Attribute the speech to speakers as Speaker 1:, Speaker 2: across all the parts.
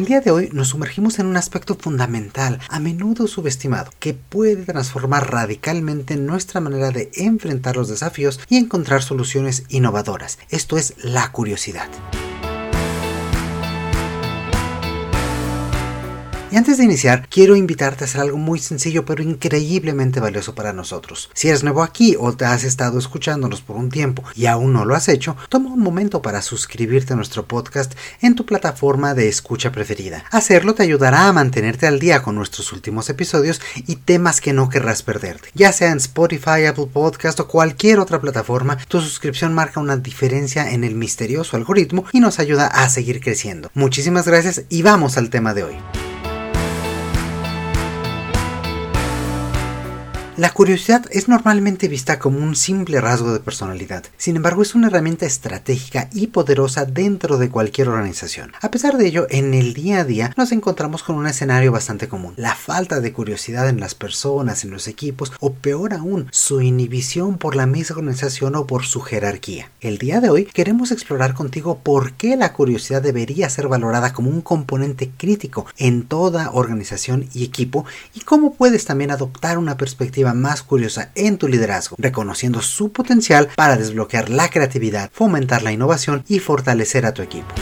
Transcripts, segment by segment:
Speaker 1: El día de hoy nos sumergimos en un aspecto fundamental, a menudo subestimado, que puede transformar radicalmente nuestra manera de enfrentar los desafíos y encontrar soluciones innovadoras. Esto es la curiosidad. Y antes de iniciar, quiero invitarte a hacer algo muy sencillo pero increíblemente valioso para nosotros. Si eres nuevo aquí o te has estado escuchándonos por un tiempo y aún no lo has hecho, toma un momento para suscribirte a nuestro podcast en tu plataforma de escucha preferida. Hacerlo te ayudará a mantenerte al día con nuestros últimos episodios y temas que no querrás perderte. Ya sea en Spotify, Apple Podcast o cualquier otra plataforma, tu suscripción marca una diferencia en el misterioso algoritmo y nos ayuda a seguir creciendo. Muchísimas gracias y vamos al tema de hoy. La curiosidad es normalmente vista como un simple rasgo de personalidad, sin embargo es una herramienta estratégica y poderosa dentro de cualquier organización. A pesar de ello, en el día a día nos encontramos con un escenario bastante común, la falta de curiosidad en las personas, en los equipos, o peor aún, su inhibición por la misma organización o por su jerarquía. El día de hoy queremos explorar contigo por qué la curiosidad debería ser valorada como un componente crítico en toda organización y equipo y cómo puedes también adoptar una perspectiva más curiosa en tu liderazgo, reconociendo su potencial para desbloquear la creatividad, fomentar la innovación y fortalecer a tu equipo.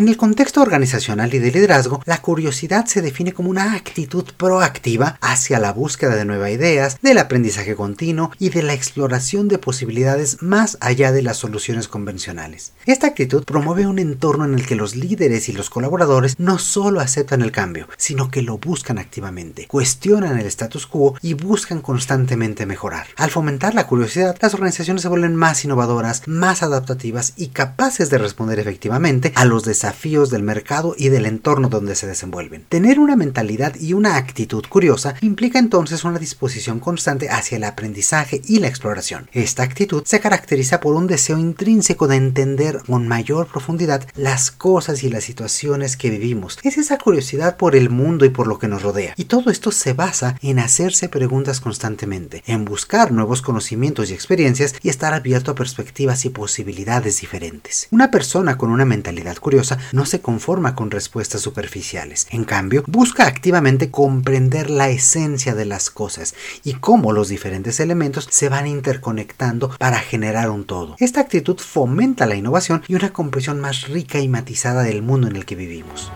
Speaker 1: En el contexto organizacional y de liderazgo, la curiosidad se define como una actitud proactiva hacia la búsqueda de nuevas ideas, del aprendizaje continuo y de la exploración de posibilidades más allá de las soluciones convencionales. Esta actitud promueve un entorno en el que los líderes y los colaboradores no solo aceptan el cambio, sino que lo buscan activamente, cuestionan el status quo y buscan constantemente mejorar. Al fomentar la curiosidad, las organizaciones se vuelven más innovadoras, más adaptativas y capaces de responder efectivamente a los desafíos desafíos del mercado y del entorno donde se desenvuelven. Tener una mentalidad y una actitud curiosa implica entonces una disposición constante hacia el aprendizaje y la exploración. Esta actitud se caracteriza por un deseo intrínseco de entender con mayor profundidad las cosas y las situaciones que vivimos. Es esa curiosidad por el mundo y por lo que nos rodea. Y todo esto se basa en hacerse preguntas constantemente, en buscar nuevos conocimientos y experiencias y estar abierto a perspectivas y posibilidades diferentes. Una persona con una mentalidad curiosa no se conforma con respuestas superficiales. En cambio, busca activamente comprender la esencia de las cosas y cómo los diferentes elementos se van interconectando para generar un todo. Esta actitud fomenta la innovación y una comprensión más rica y matizada del mundo en el que vivimos.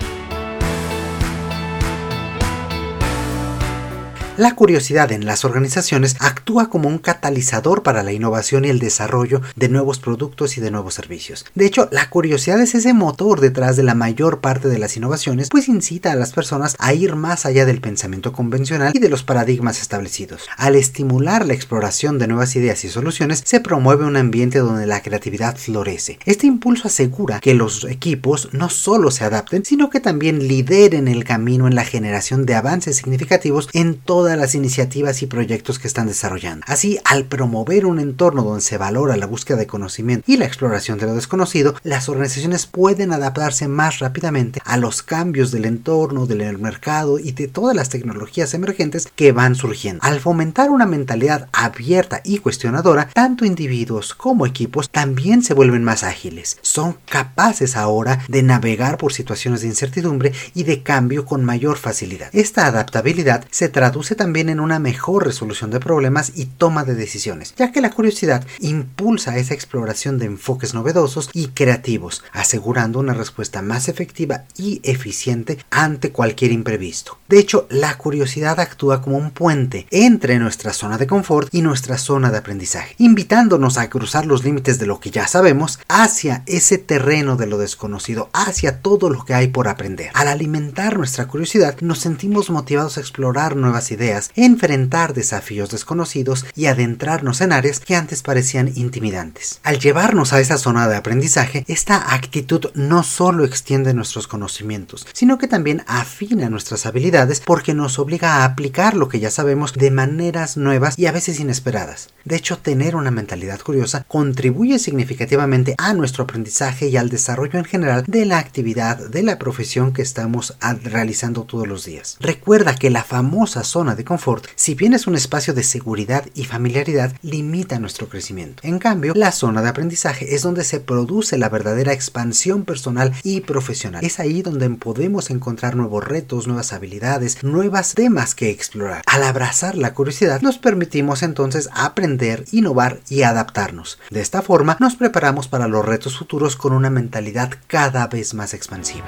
Speaker 1: La curiosidad en las organizaciones actúa como un catalizador para la innovación y el desarrollo de nuevos productos y de nuevos servicios. De hecho, la curiosidad es ese motor detrás de la mayor parte de las innovaciones, pues incita a las personas a ir más allá del pensamiento convencional y de los paradigmas establecidos. Al estimular la exploración de nuevas ideas y soluciones, se promueve un ambiente donde la creatividad florece. Este impulso asegura que los equipos no solo se adapten, sino que también lideren el camino en la generación de avances significativos en todo todas las iniciativas y proyectos que están desarrollando. Así, al promover un entorno donde se valora la búsqueda de conocimiento y la exploración de lo desconocido, las organizaciones pueden adaptarse más rápidamente a los cambios del entorno, del mercado y de todas las tecnologías emergentes que van surgiendo. Al fomentar una mentalidad abierta y cuestionadora, tanto individuos como equipos también se vuelven más ágiles. Son capaces ahora de navegar por situaciones de incertidumbre y de cambio con mayor facilidad. Esta adaptabilidad se traduce también en una mejor resolución de problemas y toma de decisiones, ya que la curiosidad impulsa esa exploración de enfoques novedosos y creativos, asegurando una respuesta más efectiva y eficiente ante cualquier imprevisto. De hecho, la curiosidad actúa como un puente entre nuestra zona de confort y nuestra zona de aprendizaje, invitándonos a cruzar los límites de lo que ya sabemos hacia ese terreno de lo desconocido, hacia todo lo que hay por aprender. Al alimentar nuestra curiosidad, nos sentimos motivados a explorar nuevas ideas enfrentar desafíos desconocidos y adentrarnos en áreas que antes parecían intimidantes. Al llevarnos a esa zona de aprendizaje, esta actitud no solo extiende nuestros conocimientos, sino que también afina nuestras habilidades porque nos obliga a aplicar lo que ya sabemos de maneras nuevas y a veces inesperadas. De hecho, tener una mentalidad curiosa contribuye significativamente a nuestro aprendizaje y al desarrollo en general de la actividad, de la profesión que estamos realizando todos los días. Recuerda que la famosa zona de confort, si bien es un espacio de seguridad y familiaridad, limita nuestro crecimiento. En cambio, la zona de aprendizaje es donde se produce la verdadera expansión personal y profesional. Es ahí donde podemos encontrar nuevos retos, nuevas habilidades, nuevas temas que explorar. Al abrazar la curiosidad, nos permitimos entonces aprender, innovar y adaptarnos. De esta forma, nos preparamos para los retos futuros con una mentalidad cada vez más expansiva.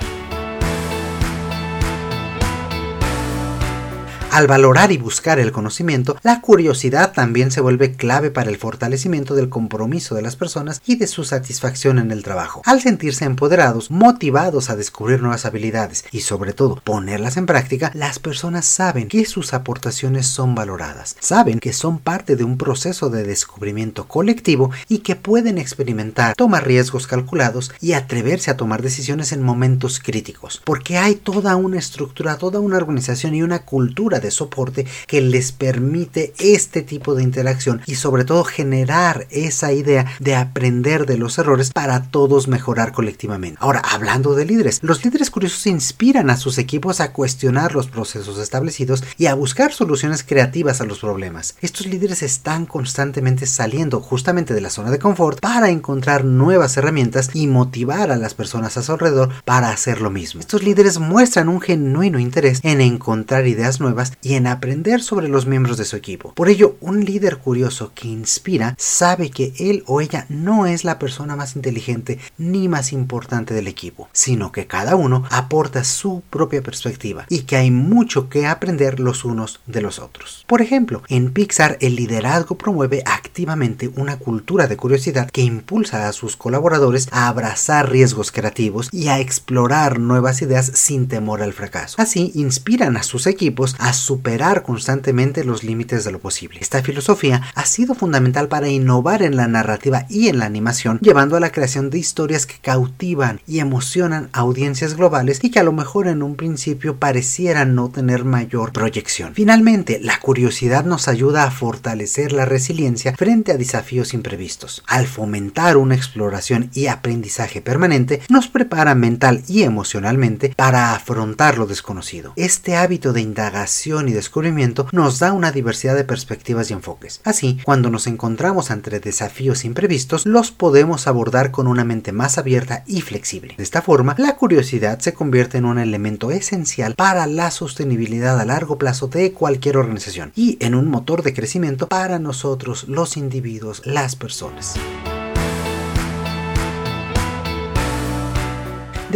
Speaker 1: Al valorar y buscar el conocimiento, la curiosidad también se vuelve clave para el fortalecimiento del compromiso de las personas y de su satisfacción en el trabajo. Al sentirse empoderados, motivados a descubrir nuevas habilidades y sobre todo ponerlas en práctica, las personas saben que sus aportaciones son valoradas, saben que son parte de un proceso de descubrimiento colectivo y que pueden experimentar, tomar riesgos calculados y atreverse a tomar decisiones en momentos críticos, porque hay toda una estructura, toda una organización y una cultura de soporte que les permite este tipo de interacción y sobre todo generar esa idea de aprender de los errores para todos mejorar colectivamente. Ahora, hablando de líderes, los líderes curiosos inspiran a sus equipos a cuestionar los procesos establecidos y a buscar soluciones creativas a los problemas. Estos líderes están constantemente saliendo justamente de la zona de confort para encontrar nuevas herramientas y motivar a las personas a su alrededor para hacer lo mismo. Estos líderes muestran un genuino interés en encontrar ideas nuevas y en aprender sobre los miembros de su equipo. Por ello, un líder curioso que inspira sabe que él o ella no es la persona más inteligente ni más importante del equipo, sino que cada uno aporta su propia perspectiva y que hay mucho que aprender los unos de los otros. Por ejemplo, en Pixar el liderazgo promueve activamente una cultura de curiosidad que impulsa a sus colaboradores a abrazar riesgos creativos y a explorar nuevas ideas sin temor al fracaso. Así, inspiran a sus equipos a superar constantemente los límites de lo posible. Esta filosofía ha sido fundamental para innovar en la narrativa y en la animación, llevando a la creación de historias que cautivan y emocionan a audiencias globales y que a lo mejor en un principio parecieran no tener mayor proyección. Finalmente, la curiosidad nos ayuda a fortalecer la resiliencia frente a desafíos imprevistos. Al fomentar una exploración y aprendizaje permanente, nos prepara mental y emocionalmente para afrontar lo desconocido. Este hábito de indagación y descubrimiento nos da una diversidad de perspectivas y enfoques. Así, cuando nos encontramos ante desafíos imprevistos, los podemos abordar con una mente más abierta y flexible. De esta forma, la curiosidad se convierte en un elemento esencial para la sostenibilidad a largo plazo de cualquier organización y en un motor de crecimiento para nosotros los individuos, las personas.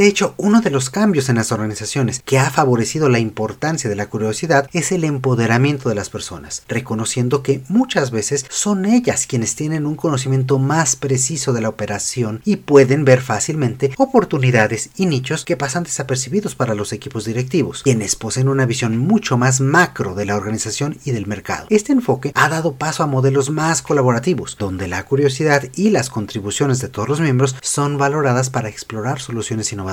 Speaker 1: De hecho, uno de los cambios en las organizaciones que ha favorecido la importancia de la curiosidad es el empoderamiento de las personas, reconociendo que muchas veces son ellas quienes tienen un conocimiento más preciso de la operación y pueden ver fácilmente oportunidades y nichos que pasan desapercibidos para los equipos directivos, quienes poseen una visión mucho más macro de la organización y del mercado. Este enfoque ha dado paso a modelos más colaborativos, donde la curiosidad y las contribuciones de todos los miembros son valoradas para explorar soluciones innovadoras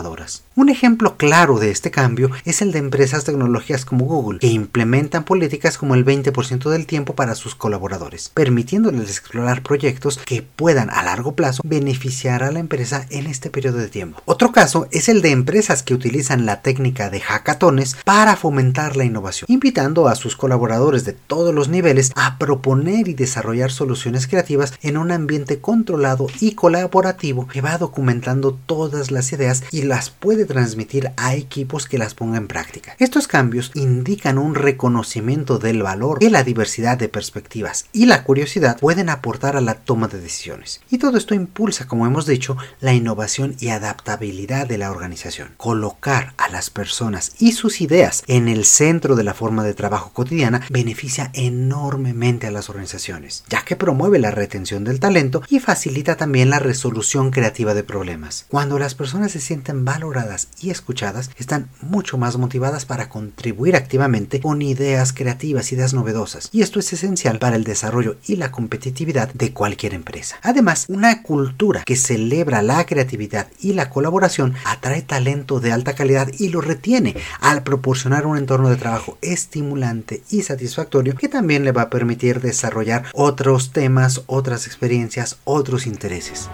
Speaker 1: un ejemplo claro de este cambio es el de empresas tecnológicas como Google, que implementan políticas como el 20% del tiempo para sus colaboradores, permitiéndoles explorar proyectos que puedan a largo plazo beneficiar a la empresa en este periodo de tiempo. Otro caso es el de empresas que utilizan la técnica de hackatones para fomentar la innovación, invitando a sus colaboradores de todos los niveles a proponer y desarrollar soluciones creativas en un ambiente controlado y colaborativo que va documentando todas las ideas y las puede transmitir a equipos que las pongan en práctica. Estos cambios indican un reconocimiento del valor que la diversidad de perspectivas y la curiosidad pueden aportar a la toma de decisiones. Y todo esto impulsa, como hemos dicho, la innovación y adaptabilidad de la organización. Colocar a las personas y sus ideas en el centro de la forma de trabajo cotidiana beneficia enormemente a las organizaciones, ya que promueve la retención del talento y facilita también la resolución creativa de problemas. Cuando las personas se sienten valoradas y escuchadas, están mucho más motivadas para contribuir activamente con ideas creativas, ideas novedosas. Y esto es esencial para el desarrollo y la competitividad de cualquier empresa. Además, una cultura que celebra la creatividad y la colaboración atrae talento de alta calidad y lo retiene al proporcionar un entorno de trabajo estimulante y satisfactorio que también le va a permitir desarrollar otros temas, otras experiencias, otros intereses.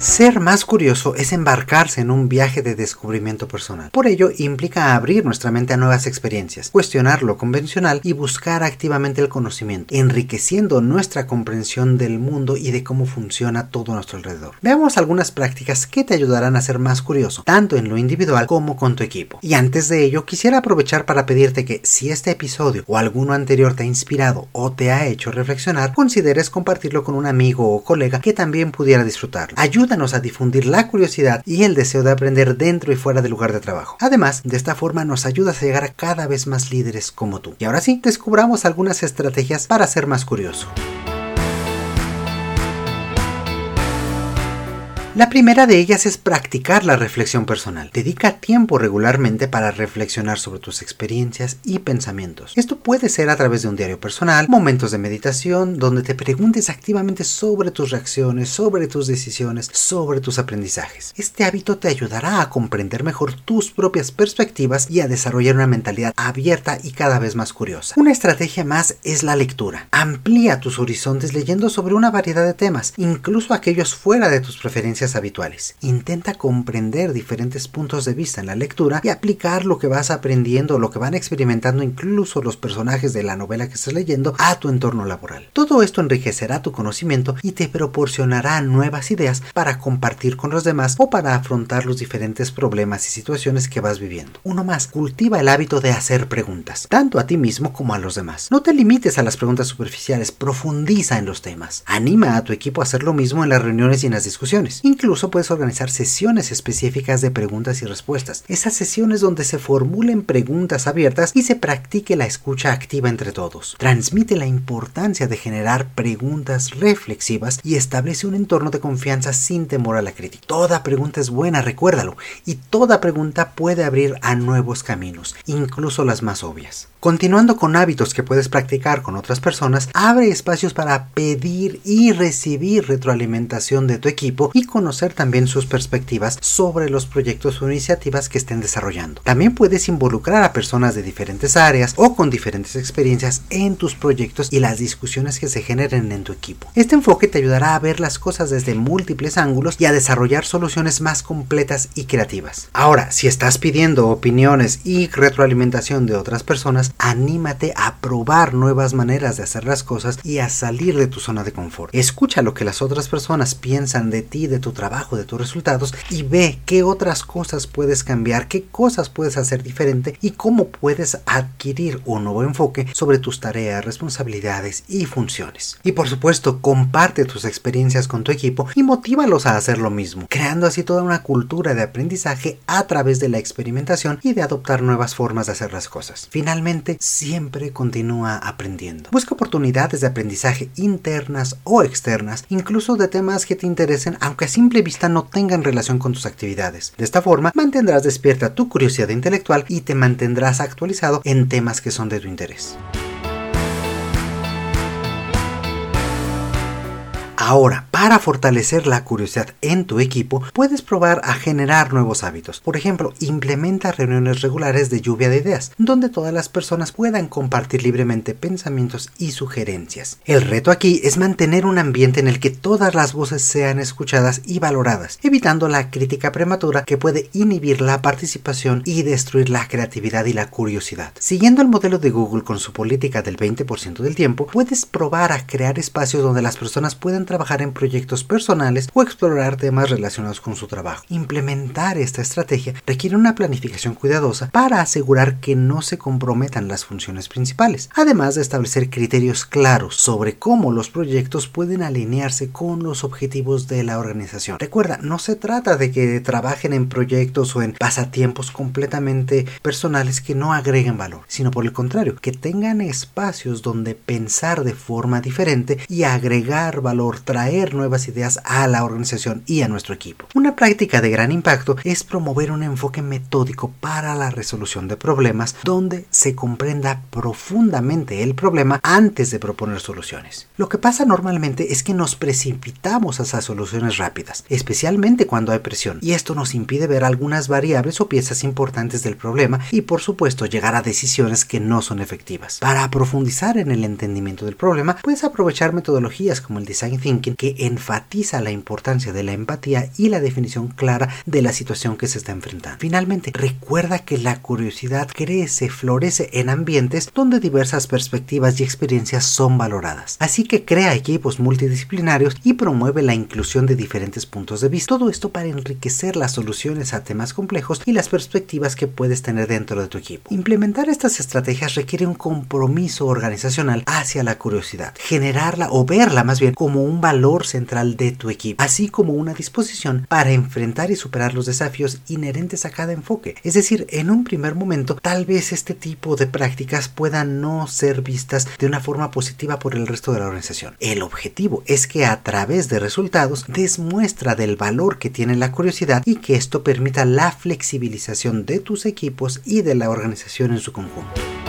Speaker 1: Ser más curioso es embarcarse en un viaje de descubrimiento personal. Por ello, implica abrir nuestra mente a nuevas experiencias, cuestionar lo convencional y buscar activamente el conocimiento, enriqueciendo nuestra comprensión del mundo y de cómo funciona todo a nuestro alrededor. Veamos algunas prácticas que te ayudarán a ser más curioso, tanto en lo individual como con tu equipo. Y antes de ello, quisiera aprovechar para pedirte que si este episodio o alguno anterior te ha inspirado o te ha hecho reflexionar, consideres compartirlo con un amigo o colega que también pudiera disfrutarlo. Ayuda ayúdanos a difundir la curiosidad y el deseo de aprender dentro y fuera del lugar de trabajo. Además, de esta forma nos ayudas a llegar a cada vez más líderes como tú. Y ahora sí, descubramos algunas estrategias para ser más curioso. La primera de ellas es practicar la reflexión personal. Dedica tiempo regularmente para reflexionar sobre tus experiencias y pensamientos. Esto puede ser a través de un diario personal, momentos de meditación, donde te preguntes activamente sobre tus reacciones, sobre tus decisiones, sobre tus aprendizajes. Este hábito te ayudará a comprender mejor tus propias perspectivas y a desarrollar una mentalidad abierta y cada vez más curiosa. Una estrategia más es la lectura. Amplía tus horizontes leyendo sobre una variedad de temas, incluso aquellos fuera de tus preferencias habituales. Intenta comprender diferentes puntos de vista en la lectura y aplicar lo que vas aprendiendo, lo que van experimentando incluso los personajes de la novela que estás leyendo a tu entorno laboral. Todo esto enriquecerá tu conocimiento y te proporcionará nuevas ideas para compartir con los demás o para afrontar los diferentes problemas y situaciones que vas viviendo. Uno más, cultiva el hábito de hacer preguntas, tanto a ti mismo como a los demás. No te limites a las preguntas superficiales, profundiza en los temas. Anima a tu equipo a hacer lo mismo en las reuniones y en las discusiones. Incluso puedes organizar sesiones específicas de preguntas y respuestas. Esas sesiones donde se formulen preguntas abiertas y se practique la escucha activa entre todos. Transmite la importancia de generar preguntas reflexivas y establece un entorno de confianza sin temor a la crítica. Toda pregunta es buena, recuérdalo, y toda pregunta puede abrir a nuevos caminos, incluso las más obvias. Continuando con hábitos que puedes practicar con otras personas, abre espacios para pedir y recibir retroalimentación de tu equipo y conocer también sus perspectivas sobre los proyectos o iniciativas que estén desarrollando. También puedes involucrar a personas de diferentes áreas o con diferentes experiencias en tus proyectos y las discusiones que se generen en tu equipo. Este enfoque te ayudará a ver las cosas desde múltiples ángulos y a desarrollar soluciones más completas y creativas. Ahora, si estás pidiendo opiniones y retroalimentación de otras personas, anímate a probar nuevas maneras de hacer las cosas y a salir de tu zona de confort. Escucha lo que las otras personas piensan de ti, de tu trabajo, de tus resultados y ve qué otras cosas puedes cambiar, qué cosas puedes hacer diferente y cómo puedes adquirir un nuevo enfoque sobre tus tareas, responsabilidades y funciones. Y por supuesto, comparte tus experiencias con tu equipo y motívalos a hacer lo mismo, creando así toda una cultura de aprendizaje a través de la experimentación y de adoptar nuevas formas de hacer las cosas. Finalmente, siempre continúa aprendiendo. Busca oportunidades de aprendizaje internas o externas, incluso de temas que te interesen, aunque a simple vista no tengan relación con tus actividades. De esta forma, mantendrás despierta tu curiosidad intelectual y te mantendrás actualizado en temas que son de tu interés. Ahora, para fortalecer la curiosidad en tu equipo, puedes probar a generar nuevos hábitos. Por ejemplo, implementa reuniones regulares de lluvia de ideas, donde todas las personas puedan compartir libremente pensamientos y sugerencias. El reto aquí es mantener un ambiente en el que todas las voces sean escuchadas y valoradas, evitando la crítica prematura que puede inhibir la participación y destruir la creatividad y la curiosidad. Siguiendo el modelo de Google con su política del 20% del tiempo, puedes probar a crear espacios donde las personas puedan trabajar en proyectos personales o explorar temas relacionados con su trabajo. Implementar esta estrategia requiere una planificación cuidadosa para asegurar que no se comprometan las funciones principales, además de establecer criterios claros sobre cómo los proyectos pueden alinearse con los objetivos de la organización. Recuerda, no se trata de que trabajen en proyectos o en pasatiempos completamente personales que no agreguen valor, sino por el contrario, que tengan espacios donde pensar de forma diferente y agregar valor traer nuevas ideas a la organización y a nuestro equipo. Una práctica de gran impacto es promover un enfoque metódico para la resolución de problemas donde se comprenda profundamente el problema antes de proponer soluciones. Lo que pasa normalmente es que nos precipitamos hacia soluciones rápidas, especialmente cuando hay presión, y esto nos impide ver algunas variables o piezas importantes del problema y por supuesto llegar a decisiones que no son efectivas. Para profundizar en el entendimiento del problema, puedes aprovechar metodologías como el design thinking que enfatiza la importancia de la empatía y la definición clara de la situación que se está enfrentando. Finalmente, recuerda que la curiosidad crece, florece en ambientes donde diversas perspectivas y experiencias son valoradas. Así que crea equipos multidisciplinarios y promueve la inclusión de diferentes puntos de vista. Todo esto para enriquecer las soluciones a temas complejos y las perspectivas que puedes tener dentro de tu equipo. Implementar estas estrategias requiere un compromiso organizacional hacia la curiosidad, generarla o verla más bien como un valor central de tu equipo, así como una disposición para enfrentar y superar los desafíos inherentes a cada enfoque. Es decir, en un primer momento, tal vez este tipo de prácticas puedan no ser vistas de una forma positiva por el resto de la organización. El objetivo es que a través de resultados des muestra del valor que tiene la curiosidad y que esto permita la flexibilización de tus equipos y de la organización en su conjunto.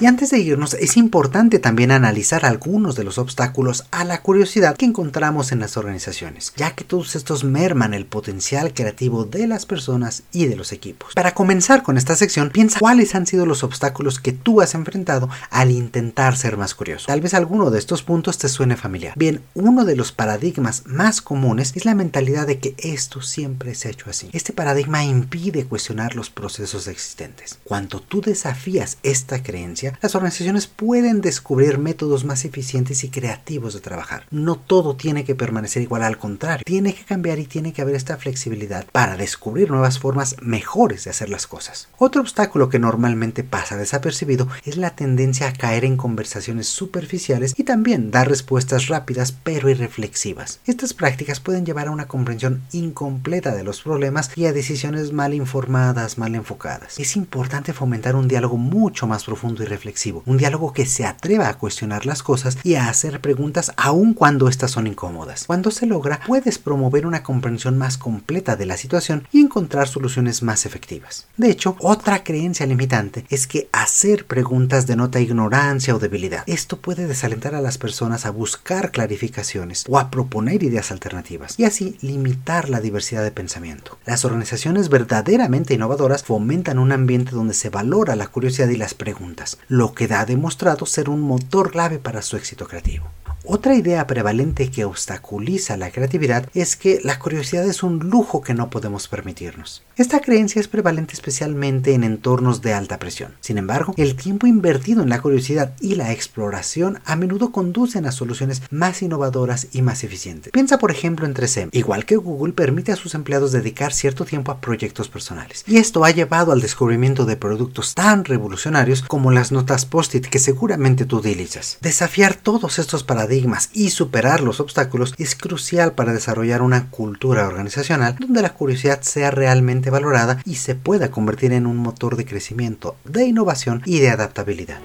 Speaker 1: Y antes de irnos, es importante también analizar algunos de los obstáculos a la curiosidad que encontramos en las organizaciones, ya que todos estos merman el potencial creativo de las personas y de los equipos. Para comenzar con esta sección, piensa cuáles han sido los obstáculos que tú has enfrentado al intentar ser más curioso. Tal vez alguno de estos puntos te suene familiar. Bien, uno de los paradigmas más comunes es la mentalidad de que esto siempre se ha hecho así. Este paradigma impide cuestionar los procesos existentes. Cuando tú desafías esta creencia, las organizaciones pueden descubrir métodos más eficientes y creativos de trabajar. No todo tiene que permanecer igual, al contrario, tiene que cambiar y tiene que haber esta flexibilidad para descubrir nuevas formas mejores de hacer las cosas. Otro obstáculo que normalmente pasa desapercibido es la tendencia a caer en conversaciones superficiales y también dar respuestas rápidas pero irreflexivas. Estas prácticas pueden llevar a una comprensión incompleta de los problemas y a decisiones mal informadas, mal enfocadas. Es importante fomentar un diálogo mucho más profundo y reflexivo, un diálogo que se atreva a cuestionar las cosas y a hacer preguntas aun cuando estas son incómodas. Cuando se logra, puedes promover una comprensión más completa de la situación y encontrar soluciones más efectivas. De hecho, otra creencia limitante es que hacer preguntas denota ignorancia o debilidad. Esto puede desalentar a las personas a buscar clarificaciones o a proponer ideas alternativas y así limitar la diversidad de pensamiento. Las organizaciones verdaderamente innovadoras fomentan un ambiente donde se valora la curiosidad y las preguntas, lo que ha demostrado ser un motor clave para su éxito creativo. Otra idea prevalente que obstaculiza la creatividad es que la curiosidad es un lujo que no podemos permitirnos. Esta creencia es prevalente especialmente en entornos de alta presión. Sin embargo, el tiempo invertido en la curiosidad y la exploración a menudo conducen a soluciones más innovadoras y más eficientes. Piensa por ejemplo en 3M. Igual que Google permite a sus empleados dedicar cierto tiempo a proyectos personales. Y esto ha llevado al descubrimiento de productos tan revolucionarios como las notas post-it que seguramente tú utilizas. Desafiar todos estos paradigmas y superar los obstáculos es crucial para desarrollar una cultura organizacional donde la curiosidad sea realmente valorada y se pueda convertir en un motor de crecimiento, de innovación y de adaptabilidad.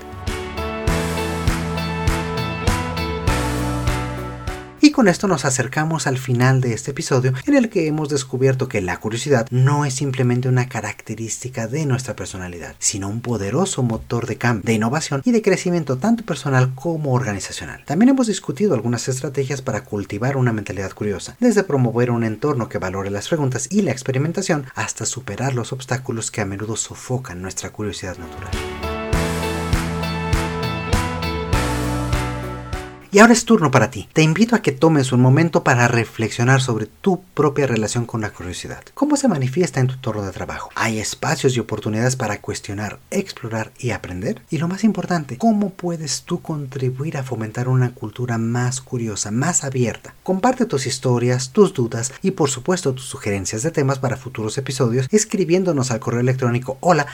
Speaker 1: Con esto nos acercamos al final de este episodio en el que hemos descubierto que la curiosidad no es simplemente una característica de nuestra personalidad, sino un poderoso motor de cambio, de innovación y de crecimiento tanto personal como organizacional. También hemos discutido algunas estrategias para cultivar una mentalidad curiosa, desde promover un entorno que valore las preguntas y la experimentación hasta superar los obstáculos que a menudo sofocan nuestra curiosidad natural. Y ahora es turno para ti. Te invito a que tomes un momento para reflexionar sobre tu propia relación con la curiosidad. ¿Cómo se manifiesta en tu entorno de trabajo? ¿Hay espacios y oportunidades para cuestionar, explorar y aprender? Y lo más importante, ¿cómo puedes tú contribuir a fomentar una cultura más curiosa, más abierta? Comparte tus historias, tus dudas y por supuesto tus sugerencias de temas para futuros episodios escribiéndonos al correo electrónico hola.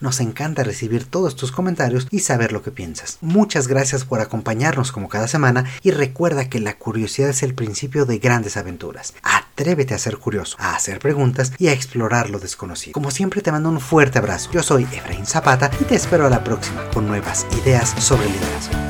Speaker 1: Nos encanta recibir todos tus comentarios y saber lo que piensas. Muchas gracias gracias por acompañarnos como cada semana y recuerda que la curiosidad es el principio de grandes aventuras. Atrévete a ser curioso, a hacer preguntas y a explorar lo desconocido. Como siempre te mando un fuerte abrazo. Yo soy Efraín Zapata y te espero a la próxima con nuevas ideas sobre liderazgo.